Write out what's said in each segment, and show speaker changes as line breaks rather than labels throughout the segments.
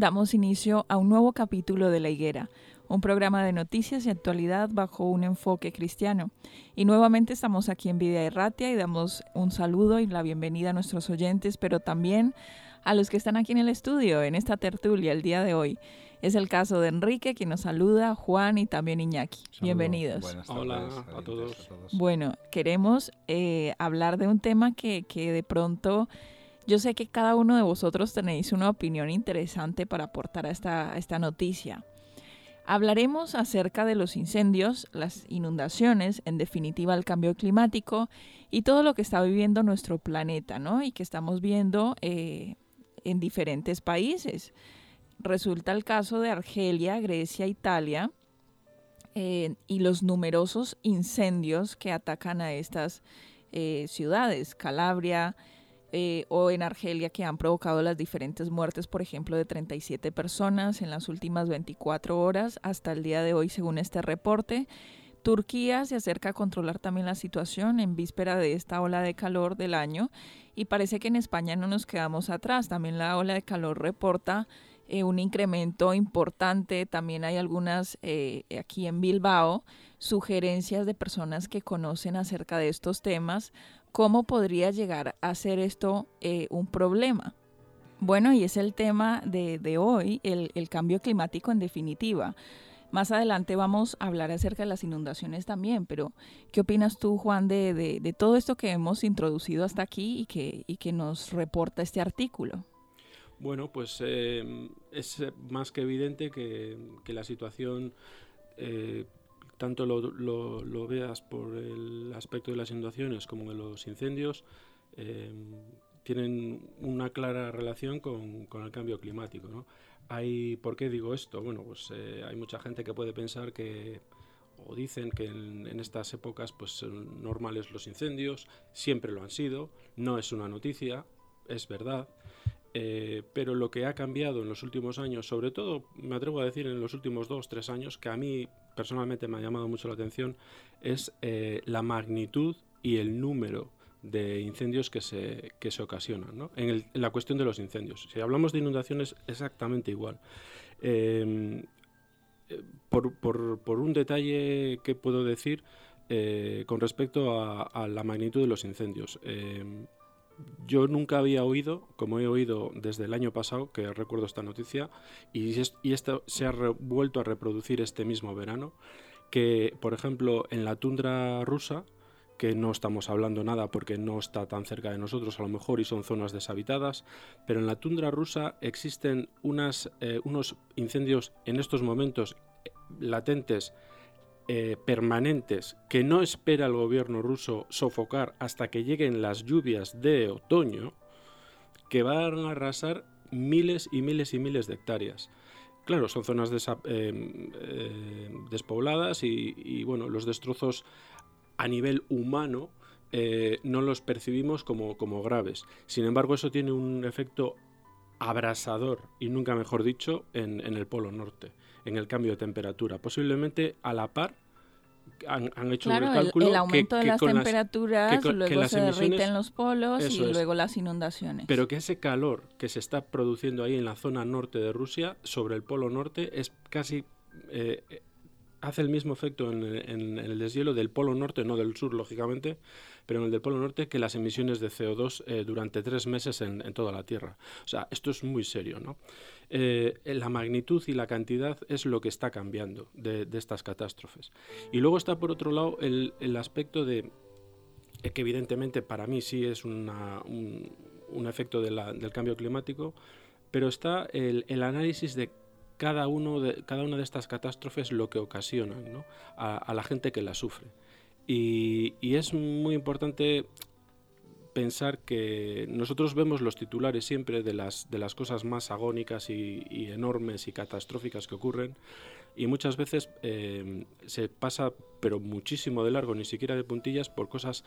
Damos inicio a un nuevo capítulo de La Higuera, un programa de noticias y actualidad bajo un enfoque cristiano. Y nuevamente estamos aquí en Vida Erratia y damos un saludo y la bienvenida a nuestros oyentes, pero también a los que están aquí en el estudio, en esta tertulia el día de hoy. Es el caso de Enrique, quien nos saluda, Juan y también Iñaki. Bienvenidos.
Hola a todos.
Bueno, queremos eh, hablar de un tema que, que de pronto yo sé que cada uno de vosotros tenéis una opinión interesante para aportar a esta, esta noticia. Hablaremos acerca de los incendios, las inundaciones, en definitiva el cambio climático y todo lo que está viviendo nuestro planeta, ¿no? Y que estamos viendo eh, en diferentes países. Resulta el caso de Argelia, Grecia, Italia eh, y los numerosos incendios que atacan a estas eh, ciudades, Calabria, eh, o en Argelia que han provocado las diferentes muertes, por ejemplo, de 37 personas en las últimas 24 horas hasta el día de hoy, según este reporte. Turquía se acerca a controlar también la situación en víspera de esta ola de calor del año y parece que en España no nos quedamos atrás. También la ola de calor reporta eh, un incremento importante. También hay algunas eh, aquí en Bilbao sugerencias de personas que conocen acerca de estos temas ¿Cómo podría llegar a ser esto eh, un problema? Bueno, y es el tema de, hoy, el, cambio climático en definitiva. Más adelante vamos a hablar acerca de las inundaciones también, pero ¿qué opinas tú, Juan, de, todo esto que hemos introducido hasta aquí y que, que nos reporta este artículo?
Bueno, pues eh, es más que evidente que, la situación eh, tanto lo, veas por el aspecto de las inundaciones como de los incendios, eh, tienen una clara relación con, el cambio climático. Hay, ¿Por qué digo esto? Bueno, pues eh, hay mucha gente que puede pensar que o dicen que en, estas épocas pues son normales los incendios, siempre lo han sido, no es una noticia, es verdad, eh, pero lo que ha cambiado en los últimos años, sobre todo me atrevo a decir en los últimos dos, tres años, que a mí personalmente me ha llamado mucho la atención, es eh, la magnitud y el número de incendios que se, que se ocasionan. En, la cuestión de los incendios. Si hablamos de inundaciones, exactamente igual. Em, eh, por, por, un detalle que puedo decir con respecto a, a, la magnitud de los incendios. Yo nunca había oído, como he oído desde el año pasado, que recuerdo esta noticia, y, esto se ha vuelto a reproducir este mismo verano, que, por ejemplo, en la tundra rusa, que no estamos hablando nada porque no está tan cerca de nosotros a lo mejor y son zonas deshabitadas, pero en la tundra rusa existen unas, eh, unos incendios en estos momentos eh, latentes eh, permanentes que no espera el gobierno ruso sofocar hasta que lleguen las lluvias de otoño, que van a arrasar miles y miles y miles de hectáreas. Claro, son zonas eh, eh, despobladas y, bueno, los destrozos a nivel humano no los percibimos como, como graves. Sin embargo, eso tiene un efecto abrasador, y nunca mejor dicho, en, el Polo Norte, en el cambio de temperatura. Posiblemente a la par han, hecho
un cálculo el, aumento de las temperaturas, luego se derriten los polos y luego las inundaciones.
Pero que ese calor que se está produciendo ahí en la zona norte de Rusia, sobre el Polo Norte, es casi eh, hace el mismo efecto en, el deshielo del Polo Norte, no del sur, lógicamente, pero en el del Polo Norte, que las emisiones de CO2 eh, durante tres meses en, toda la Tierra. O sea, esto es muy serio, ¿no? Eh, la magnitud y la cantidad es lo que está cambiando de, estas catástrofes. Y luego está, por otro lado, el, aspecto de que evidentemente para mí sí es un, efecto del cambio climático, pero está el, el análisis de cada, uno de, cada una de estas catástrofes lo que ocasionan a, la gente que la sufre. Y, es muy importante pensar que nosotros vemos los titulares siempre de las, de las cosas más agónicas y, enormes y catastróficas que ocurren. Y muchas veces eh, se pasa pero muchísimo de largo, ni siquiera de puntillas, por cosas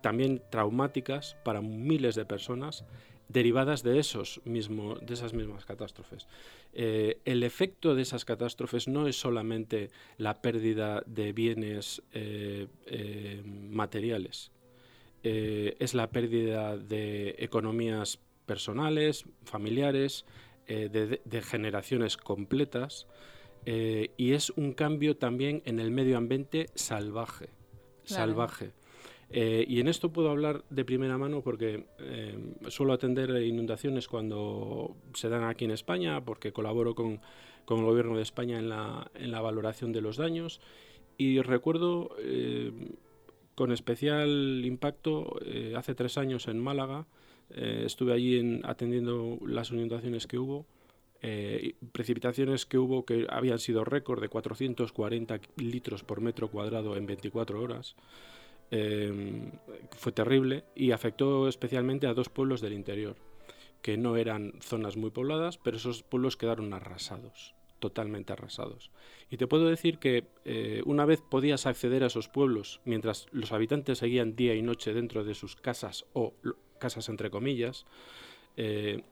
también traumáticas para miles de personas derivadas de, esos mismo, de esas mismas catástrofes. Eh, el efecto de esas catástrofes no es solamente la pérdida de bienes eh, eh, materiales, es la pérdida de economías personales, familiares, de, generaciones completas, y es un cambio también en el medio ambiente salvaje. Salvaje. Eh, y en esto puedo hablar de primera mano porque eh, suelo atender inundaciones cuando se dan aquí en España, porque colaboro con, con el Gobierno de España en la, en la, valoración de los daños. Y recuerdo eh, con especial impacto hace tres años en Málaga, estuve allí en, atendiendo las inundaciones que hubo. precipitaciones que hubo que habían sido récord de 440 litros por metro cuadrado en 24 horas. Em, fue terrible y afectó especialmente a dos pueblos del interior, que no eran zonas muy pobladas, pero esos pueblos quedaron arrasados, totalmente arrasados. Y te puedo decir que eh, una vez podías acceder a esos pueblos, mientras los habitantes seguían día y noche dentro de sus casas o casas entre comillas, eh,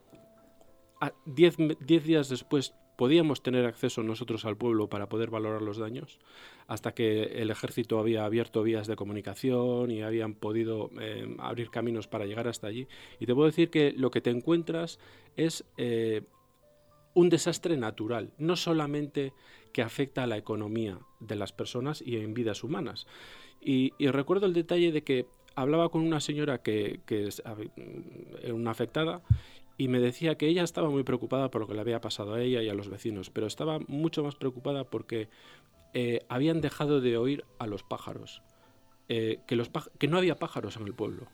diez, diez días después podíamos tener acceso nosotros al pueblo para poder valorar los daños, hasta que el ejército había abierto vías de comunicación y habían podido eh, abrir caminos para llegar hasta allí. Y te puedo decir que lo que te encuentras es eh, un desastre natural, no solamente que afecta a la economía de las personas y en vidas humanas. Y, recuerdo el detalle de que hablaba con una señora que, que es una afectada y me decía que ella estaba muy preocupada por lo que le había pasado a ella y a los vecinos, pero estaba mucho más preocupada porque eh, habían dejado de oír a los pájaros, eh, que, los que no había pájaros en el pueblo,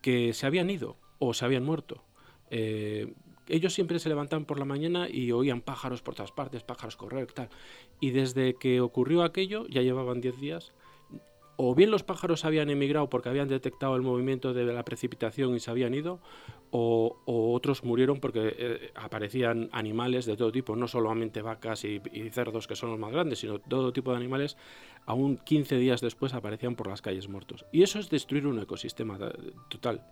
que se habían ido o se habían muerto. Eh, ellos siempre se levantaban por la mañana y oían pájaros por todas partes, pájaros correr, tal. Y desde que ocurrió aquello, ya llevaban 10 días, o bien los pájaros habían emigrado porque habían detectado el movimiento de la precipitación y se habían ido, o, otros murieron porque eh, aparecían animales de todo tipo, no solamente vacas y, cerdos que son los más grandes, sino todo tipo de animales, aún 15 días después aparecían por las calles muertos. Y eso es destruir un ecosistema total,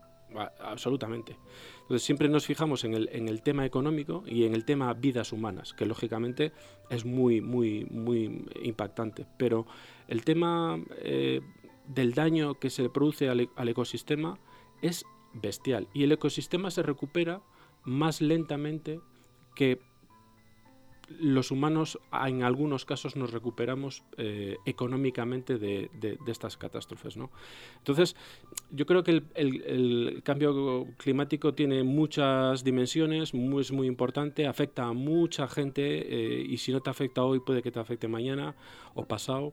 absolutamente. Entonces siempre nos fijamos en el, en el tema económico y en el tema vidas humanas, que lógicamente es muy, muy, muy impactante, pero el tema eh, del daño que se produce al, ecosistema es bestial y el ecosistema se recupera más lentamente que los humanos en algunos casos nos recuperamos eh, económicamente de, estas catástrofes. ¿no? Entonces, yo creo que el, cambio climático tiene muchas dimensiones, es muy importante, afecta a mucha gente eh, y si no te afecta hoy puede que te afecte mañana o pasado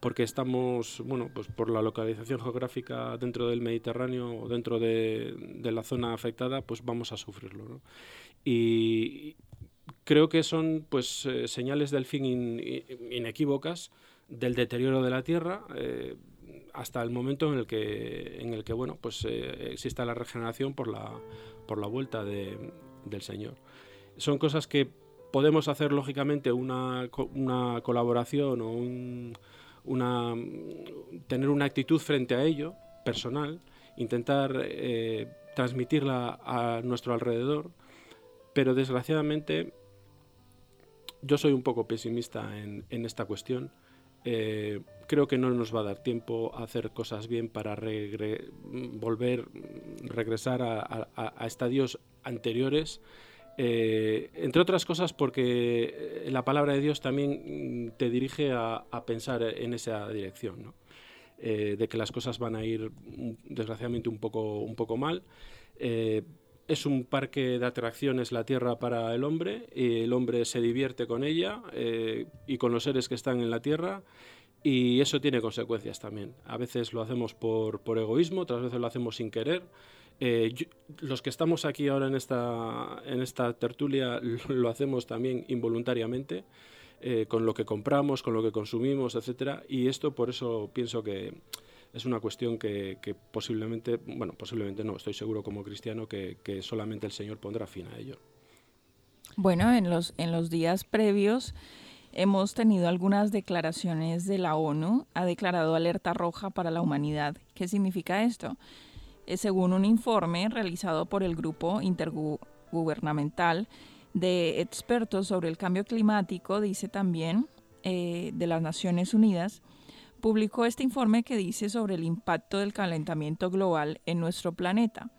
porque estamos, bueno, pues por la localización geográfica dentro del Mediterráneo o dentro de, la zona afectada, pues vamos a sufrirlo. Y creo que son pues eh, señales del fin inequívocas del deterioro de la Tierra eh, hasta el momento en el que, en el que bueno, pues eh, exista la regeneración por la, por la vuelta de, del Señor. Son cosas que podemos hacer lógicamente una, una colaboración o un una, tener una actitud frente a ello, personal, intentar transmitirla a nuestro alrededor, pero desgraciadamente yo soy un poco pesimista en, esta cuestión. Eh, creo que no nos va a dar tiempo a hacer cosas bien para volver, regresar a, estadios anteriores. Eh, entre otras cosas porque la palabra de Dios también te dirige a, pensar en esa dirección, eh, de que las cosas van a ir desgraciadamente un poco, un poco mal es un parque de atracciones la Tierra para el hombre, y el hombre se divierte con ella eh, y con los seres que están en la Tierra, y eso tiene consecuencias también. A veces lo hacemos por, egoísmo, otras veces lo hacemos sin querer. Eh, los que estamos aquí ahora en esta, en esta tertulia lo hacemos también involuntariamente, eh, con lo que compramos, con lo que consumimos, etc. Y esto por eso pienso que es una cuestión que, posiblemente, bueno, posiblemente no, estoy seguro como cristiano que, solamente el Señor pondrá fin a ello.
Bueno, en los, en los días previos hemos tenido algunas declaraciones de la ONU, ha declarado alerta roja para la humanidad. ¿Qué significa esto? Eh, según un informe realizado por el Grupo Intergubernamental de Expertos sobre el Cambio Climático, dice también eh, de las Naciones Unidas, publicó este informe que dice sobre el impacto del calentamiento global en nuestro planeta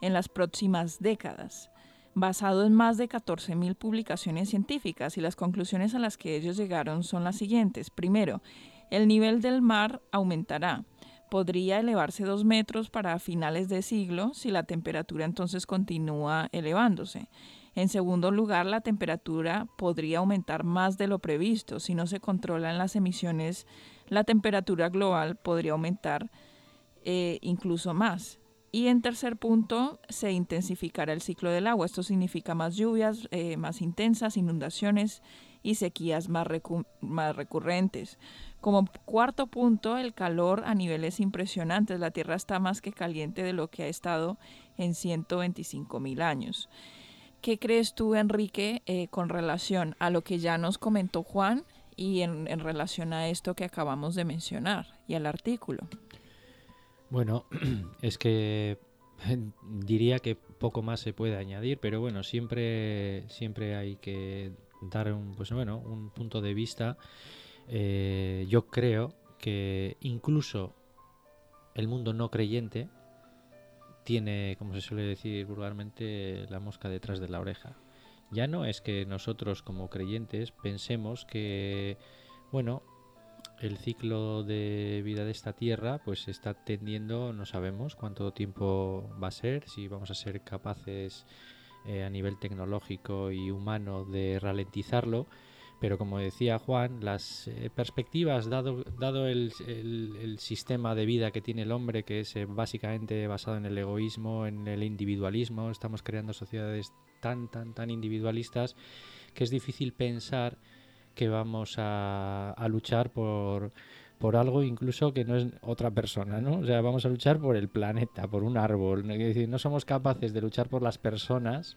en las próximas décadas, basado en más de 14.000 publicaciones científicas y las conclusiones a las que ellos llegaron son las siguientes. Primero, el nivel del mar aumentará. Podría elevarse dos metros para finales de siglo si la temperatura entonces continúa elevándose. En segundo lugar, la temperatura podría aumentar más de lo previsto si no se controlan las emisiones la temperatura global podría aumentar eh, incluso más. Y en tercer punto, se intensificará el ciclo del agua. Esto significa más lluvias eh, más intensas, inundaciones y sequías más, más recurrentes. Como cuarto punto, el calor a niveles impresionantes. La Tierra está más que caliente de lo que ha estado en 125 mil años. ¿Qué crees tú, Enrique, eh, con relación a lo que ya nos comentó Juan y en, relación a esto que acabamos de mencionar y al artículo.
Bueno, es que diría que poco más se puede añadir, pero bueno, siempre, siempre hay que dar un, pues bueno, un punto de vista. Eh, yo creo que incluso el mundo no creyente tiene, como se suele decir vulgarmente, la mosca detrás de la oreja ya no es que nosotros como creyentes pensemos que, bueno, el ciclo de vida de esta tierra pues está tendiendo, no sabemos cuánto tiempo va a ser, si vamos a ser capaces eh, a nivel tecnológico y humano de ralentizarlo, pero como decía Juan, las eh, perspectivas, dado, dado el, el, sistema de vida que tiene el hombre, que es eh, básicamente basado en el egoísmo, en el individualismo, estamos creando sociedades tan, tan, tan individualistas que es difícil pensar que vamos a, luchar por, por algo incluso que no es otra persona, ¿no? O sea, vamos a luchar por el planeta, por un árbol. No somos capaces de luchar por las personas,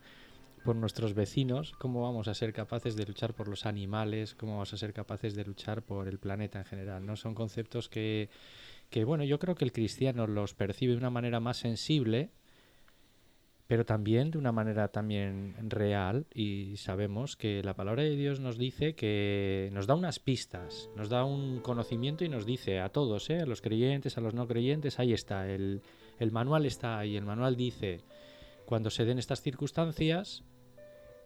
por nuestros vecinos, ¿cómo vamos a ser capaces de luchar por los animales? ¿Cómo vamos a ser capaces de luchar por el planeta en general? ¿No? Son conceptos que, que bueno, yo creo que el cristiano los percibe de una manera más sensible pero también de una manera también real y sabemos que la palabra de Dios nos dice que nos da unas pistas, nos da un conocimiento y nos dice a todos, ¿eh? a los creyentes, a los no creyentes, ahí está, el, el manual está ahí, el manual dice, cuando se den estas circunstancias,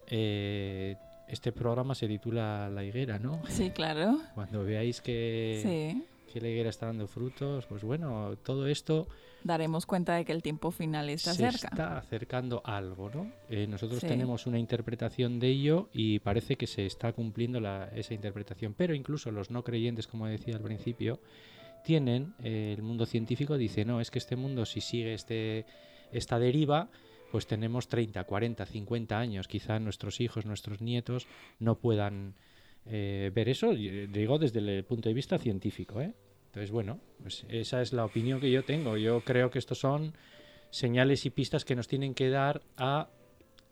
eh, este programa se titula La higuera, ¿no?
Sí, claro.
Cuando veáis que, que la higuera está dando frutos, pues bueno, todo esto
daremos cuenta de que el tiempo final está
se
cerca.
está acercando algo, ¿no? Eh, nosotros tenemos una interpretación de ello y parece que se está cumpliendo esa interpretación, pero incluso los no creyentes, como decía al principio, tienen, eh, el mundo científico dice, no, es que este mundo si sigue este, esta deriva, pues tenemos 30, 40, 50 años, quizá nuestros hijos, nuestros nietos no puedan eh, ver eso, digo desde el punto de vista científico, ¿eh? Entonces, bueno, pues esa es la opinión que yo tengo. Yo creo que estos son señales y pistas que nos tienen que dar a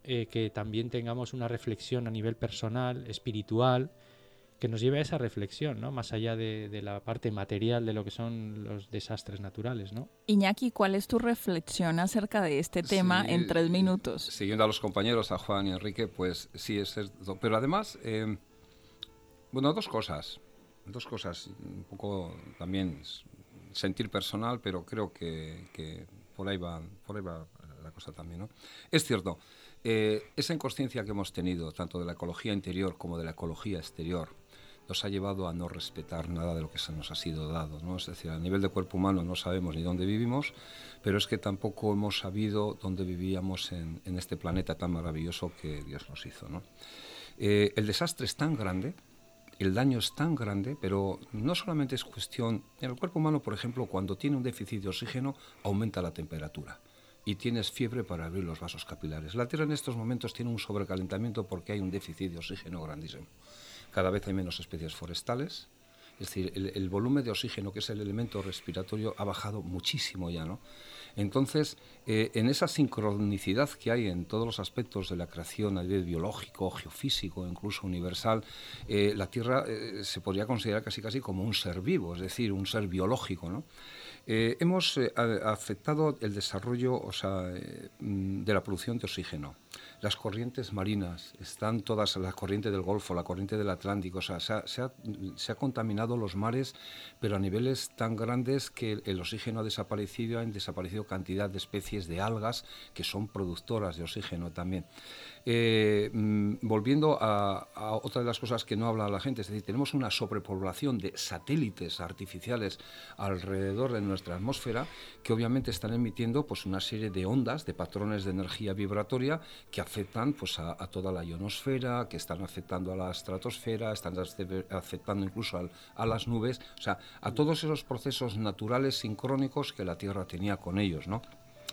eh, que también tengamos una reflexión a nivel personal, espiritual, que nos lleve a esa reflexión, ¿no? Más allá de, la parte material de lo que son los desastres naturales, ¿no?
Iñaki, ¿cuál es tu reflexión acerca de este tema en tres minutos?
Siguiendo a los compañeros, a Juan y Enrique, pues sí es cierto. Pero además, eh, bueno, dos cosas. Dos cosas. Un poco también sentir personal, pero creo que, por, ahí va, por ahí va la cosa también, ¿no? Es cierto. Eh, esa inconsciencia que hemos tenido, tanto de la ecología interior como de la ecología exterior, nos ha llevado a no respetar nada de lo que se nos ha sido dado. ¿no? Es decir, a nivel de cuerpo humano no sabemos ni dónde vivimos, pero es que tampoco hemos sabido dónde vivíamos en, este planeta tan maravilloso que Dios nos hizo. Eh, el desastre es tan grande, el daño es tan grande, pero no solamente es cuestión... En el cuerpo humano, por ejemplo, cuando tiene un déficit de oxígeno, aumenta la temperatura y tienes fiebre para abrir los vasos capilares. La Tierra en estos momentos tiene un sobrecalentamiento porque hay un déficit de oxígeno grandísimo cada vez hay menos especies forestales, es decir, el, volumen de oxígeno, que es el elemento respiratorio, ha bajado muchísimo ya, ¿no? Entonces, eh, en esa sincronicidad que hay en todos los aspectos de la creación a nivel biológico, geofísico, incluso universal, eh, la Tierra eh, se podría considerar casi casi como un ser vivo, es decir, un ser biológico, ¿no? hemos afectado el desarrollo o sea, de la producción de oxígeno las corrientes marinas, están todas, la corriente del Golfo, la corriente del Atlántico, o sea, se ha, se, ha, contaminado los mares, pero a niveles tan grandes que el, oxígeno ha desaparecido, han desaparecido cantidad de especies de algas que son productoras de oxígeno también. Eh, mm, volviendo a, otra de las cosas que no habla la gente, es decir, tenemos una sobrepoblación de satélites artificiales alrededor de nuestra atmósfera que obviamente están emitiendo pues, una serie de ondas, de patrones de energía vibratoria que afectan pues, a, toda la ionosfera, que están afectando a la estratosfera, están afectando incluso a las nubes, o sea, a todos esos procesos naturales sincrónicos que la Tierra tenía con ellos, ¿no?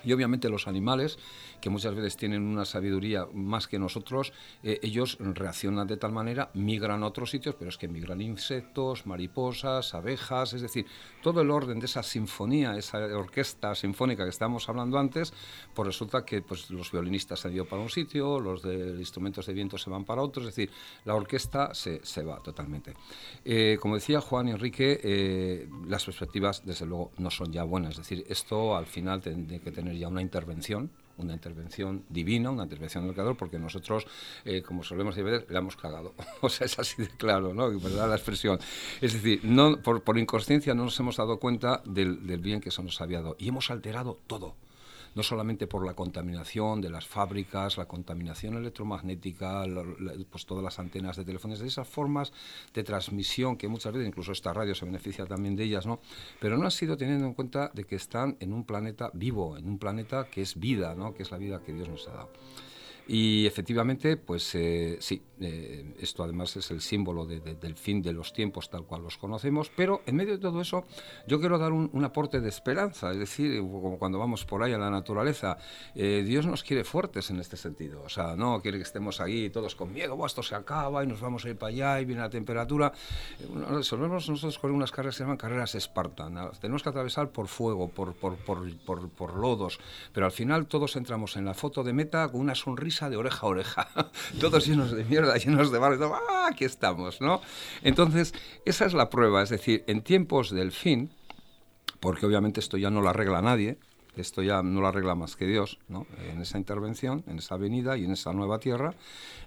Y obviamente los animales, que muchas veces tienen una sabiduría más que nosotros, eh, ellos reaccionan de tal manera, migran a otros sitios, pero es que migran insectos, mariposas, abejas, es decir, todo el orden de esa sinfonía, esa orquesta sinfónica que estábamos hablando antes, pues resulta que pues, los violinistas se han ido para un sitio, los de instrumentos de viento se van para otro, es decir, la orquesta se, va totalmente. Eh, como decía Juan y Enrique, eh, las perspectivas, desde luego, no son ya buenas, es decir, esto al final tiene que tener ya una intervención, una intervención divina, una intervención del creador, porque nosotros, eh, como solemos decir, le hemos cagado. o sea, es así de claro, ¿no? La expresión. Es decir, no, por, por inconsciencia no nos hemos dado cuenta del bien que eso nos había dado. Y hemos alterado todo no solamente por la contaminación de las fábricas, la contaminación electromagnética, pues todas las antenas de teléfonos, de esas formas de transmisión que muchas veces incluso esta radio se beneficia también de ellas, ¿no? Pero no ha sido teniendo en cuenta de que están en un planeta vivo, en un planeta que es vida, ¿no? Que es la vida que Dios nos ha dado. Y efectivamente, pues eh, sí, eh, esto además es el símbolo del fin de los tiempos tal cual los conocemos, pero en medio de todo eso yo quiero dar un, aporte de esperanza, es decir, como cuando vamos por ahí a la naturaleza, eh, Dios nos quiere fuertes en este sentido, o sea, no quiere que estemos ahí todos con miedo, esto se acaba y nos vamos a ir para allá y viene la temperatura. Solemos nosotros con unas carreras que se llaman carreras Espartan, tenemos que atravesar por fuego, por, por, por, por lodos, pero al final todos entramos en la foto de meta con una sonrisa de oreja a oreja, todos llenos de mierda, llenos de barro, ¡ah, aquí estamos! ¿no? Entonces, esa es la prueba, es decir, en tiempos del fin, porque obviamente esto ya no lo arregla nadie, esto ya no lo arregla más que Dios, ¿no? en esa intervención, en esa venida y en esa nueva tierra.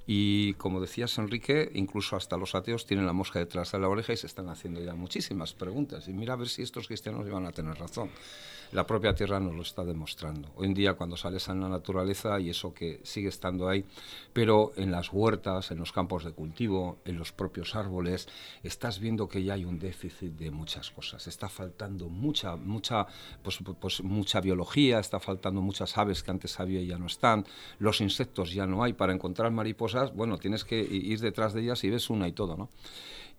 Y como decías, Enrique, incluso hasta los ateos tienen la mosca detrás de la oreja y se están haciendo ya muchísimas preguntas. Y mira a ver si estos cristianos iban a tener razón la propia tierra nos lo está demostrando. Hoy en día cuando sales en la naturaleza y eso que sigue estando ahí, pero en las huertas, en los campos de cultivo, en los propios árboles, estás viendo que ya hay un déficit de muchas cosas. Está faltando mucha, mucha, pues, pues mucha está faltando muchas aves que antes había y ya no están, los insectos ya no hay. Para encontrar mariposas, bueno, tienes que ir detrás de ellas y ves una y todo, ¿no?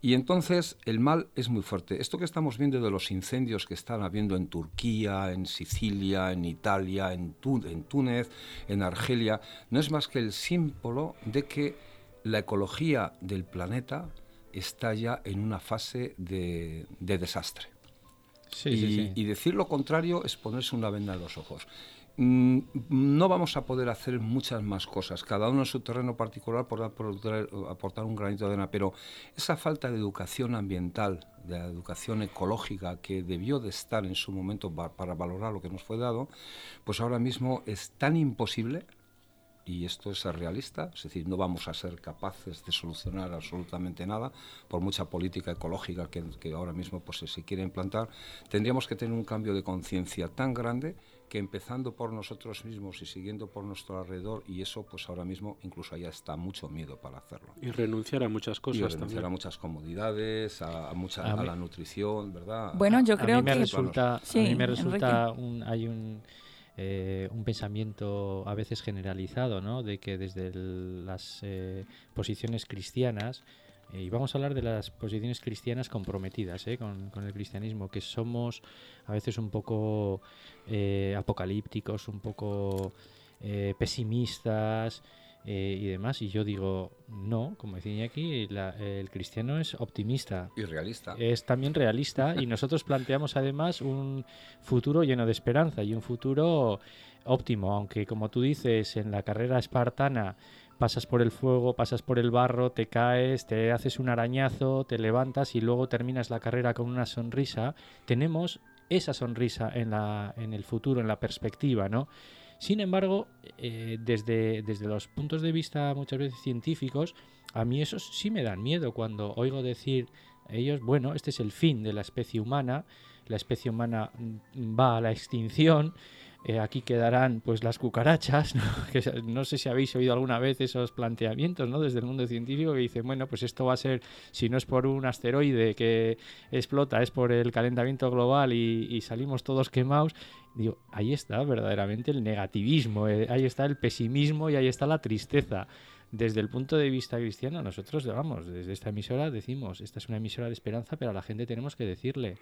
Y entonces el mal es muy fuerte. Esto que estamos viendo de los incendios que están habiendo en Turquía, en Sicilia, en Italia, en, Túnez, en Argelia, no es más que el símbolo de que la ecología del planeta está ya en una fase de, desastre. Y, y decir lo contrario es ponerse una venda en los ojos. mm, no vamos a poder hacer muchas más cosas, cada uno en su terreno particular por aportar un granito de arena, pero esa falta de educación ambiental, de la educación ecológica que debió de estar en su momento para valorar lo que nos fue dado, pues ahora mismo es tan imposible y esto es realista, es decir, no vamos a ser capaces de solucionar absolutamente nada, por mucha política ecológica que, ahora mismo pues, se quiere implantar, tendríamos que tener un cambio de conciencia tan grande que empezando por nosotros mismos y siguiendo por nuestro alrededor, y eso pues ahora mismo incluso ya está mucho miedo para hacerlo.
Y renunciar a muchas cosas. Y
renunciar a muchas comodidades, a, mucha, a, la nutrición, ¿verdad?
Bueno, yo creo
a
mí me
Resulta, a mí me resulta, un, hay un eh, un pensamiento a veces generalizado, ¿no? De que desde las eh, posiciones cristianas, eh, y vamos a hablar de las posiciones cristianas comprometidas con, con, el cristianismo, que somos a veces un poco apocalípticos, un poco pesimistas, eh, y demás. Y yo digo, no, como decía aquí, el cristiano es optimista.
Y realista.
Es también realista y nosotros planteamos además un futuro lleno de esperanza y un futuro óptimo, aunque como tú dices, en la carrera espartana pasas por el fuego, pasas por el barro, te caes, te haces un arañazo, te levantas y luego terminas la carrera con una sonrisa, tenemos esa sonrisa en, la, en el futuro, en la perspectiva, ¿no? Sin embargo, eh, desde, desde los puntos de vista muchas veces científicos, a mí esos sí me dan miedo cuando oigo decir ellos, bueno, este es el fin de la especie humana, la especie humana mm, va a la extinción, eh, aquí quedarán pues las cucarachas, ¿no? Sé si habéis oído alguna vez esos planteamientos ¿no? desde el mundo científico que dicen, bueno, pues esto va a ser, si no es por un asteroide que explota, es por el calentamiento global y, y salimos todos quemados Digo, ahí está verdaderamente el negativismo, eh, ahí está el pesimismo y ahí está la tristeza. Desde el punto de vista cristiano, nosotros, vamos, desde esta emisora decimos, esta es una emisora de esperanza, pero a la gente tenemos que decirle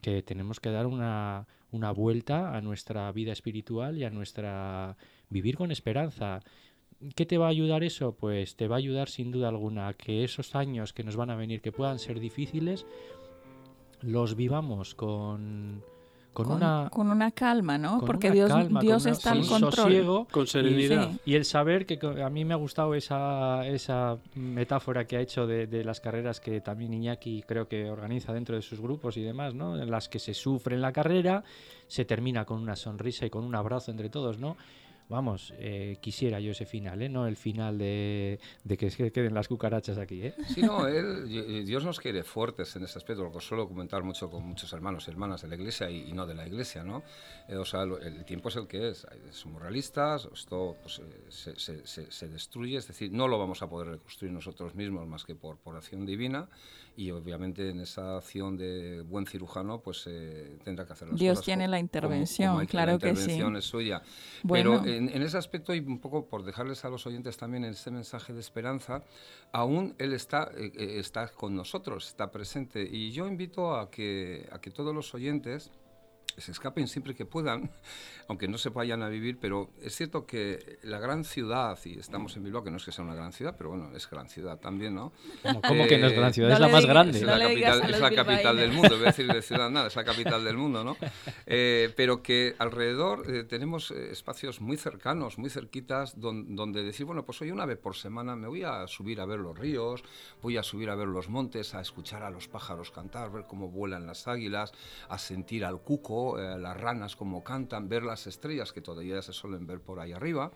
que tenemos que dar una, una vuelta a nuestra vida espiritual y a nuestra vivir con esperanza. ¿Qué te va a ayudar eso? Pues te va a ayudar sin duda alguna que esos años que nos van a venir, que puedan ser difíciles, los vivamos con, con, una,
con una calma, ¿no? Porque Dios, Dios está al control.
con serenidad.
Y, el saber que a mí me ha gustado esa, esa metáfora que ha hecho de, de, las carreras que también Iñaki creo que organiza dentro de sus grupos y demás, ¿no? En las que se sufre en la carrera, se termina con una sonrisa y con un abrazo entre todos, ¿no? Vamos, eh, quisiera yo ese final, ¿eh? No el final de, que se queden las cucarachas aquí, ¿eh?
Sí, no, Dios nos quiere fuertes en ese aspecto, lo que suelo comentar mucho con muchos hermanos y hermanas de la iglesia y, no de la iglesia, ¿no? Eh, o sea, el tiempo es el que es, somos realistas, esto pues, eh, se, se, se, destruye, es decir, no lo vamos a poder reconstruir nosotros mismos más que por, por acción divina y obviamente en esa acción de buen cirujano pues eh, tendrá que hacer las
Dios tiene la intervención, claro que, sí.
La intervención es suya. Pero en, ese aspecto y un poco por dejarles a los oyentes también este mensaje de esperanza, aún Él está, eh, eh, está con nosotros, está presente. Y yo invito a que, a que todos los oyentes se escapen siempre que puedan, aunque no se vayan a vivir, pero es cierto que la gran ciudad, y estamos en Bilbao, que no es que sea una gran ciudad, pero bueno, es gran ciudad también, ¿no?
¿Cómo, que no es gran ciudad? es la más grande.
Es la capital, es la capital del mundo, voy a decir de ciudad nada, es la capital del mundo, ¿no? Eh, pero que alrededor eh, tenemos eh, espacios muy cercanos, muy cerquitas, donde decir, bueno, pues hoy una vez por semana me voy a subir a ver los ríos, voy a subir a ver los montes, a escuchar a los pájaros cantar, ver cómo vuelan las águilas, a sentir al cuco, eh, las ranas como cantan, ver las estrellas que todavía se suelen ver por ahí arriba.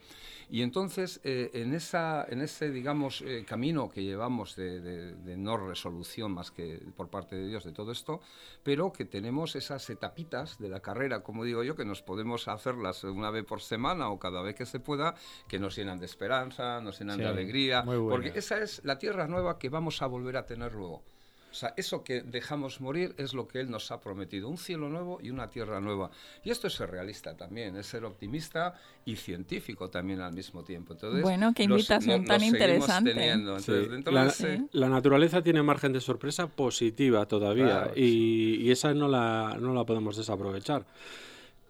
Y entonces, eh, en, esa, en ese, digamos, eh, camino que llevamos de, no resolución más que por parte de Dios de todo esto, pero que tenemos esas etapitas de la carrera, como digo yo, que nos podemos hacerlas una vez por semana o cada vez que se pueda, que nos llenan de esperanza, nos llenan de alegría, porque esa es la tierra nueva que vamos a volver a tener luego. O sea, eso que dejamos morir es lo que Él nos ha prometido, un cielo nuevo y una tierra nueva. Y esto es ser realista también, es ser optimista y científico también al mismo tiempo. Entonces,
bueno, qué invitación tan interesante.
la, naturaleza tiene margen de sorpresa positiva todavía y, esa no la, no la podemos desaprovechar.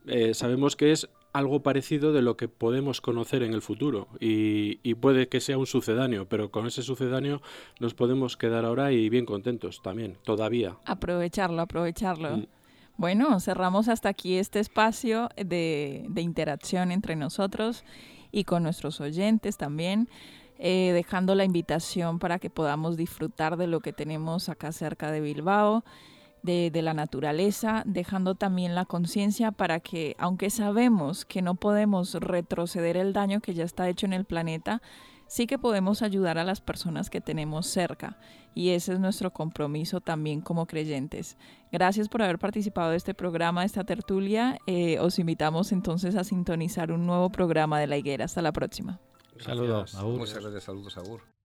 Eh, sabemos que es algo parecido de lo que podemos conocer en el futuro y, puede que sea un sucedáneo, pero con ese sucedáneo nos podemos quedar ahora y bien contentos también, todavía.
Aprovecharlo, aprovecharlo. Mm. Bueno, cerramos hasta aquí este espacio de, de interacción entre nosotros y con nuestros oyentes también. Eh, dejando la invitación para que podamos disfrutar de lo que tenemos acá cerca de Bilbao, de, de la naturaleza, dejando también la conciencia para que, aunque sabemos que no podemos retroceder el daño que ya está hecho en el planeta, sí que podemos ayudar a las personas que tenemos cerca y ese es nuestro compromiso también como creyentes. Gracias por haber participado de este programa, de esta tertulia. Eh, os invitamos entonces a sintonizar un nuevo programa de La Higuera. Hasta la próxima.
Saludos.
Muchas gracias, saludos, Agur.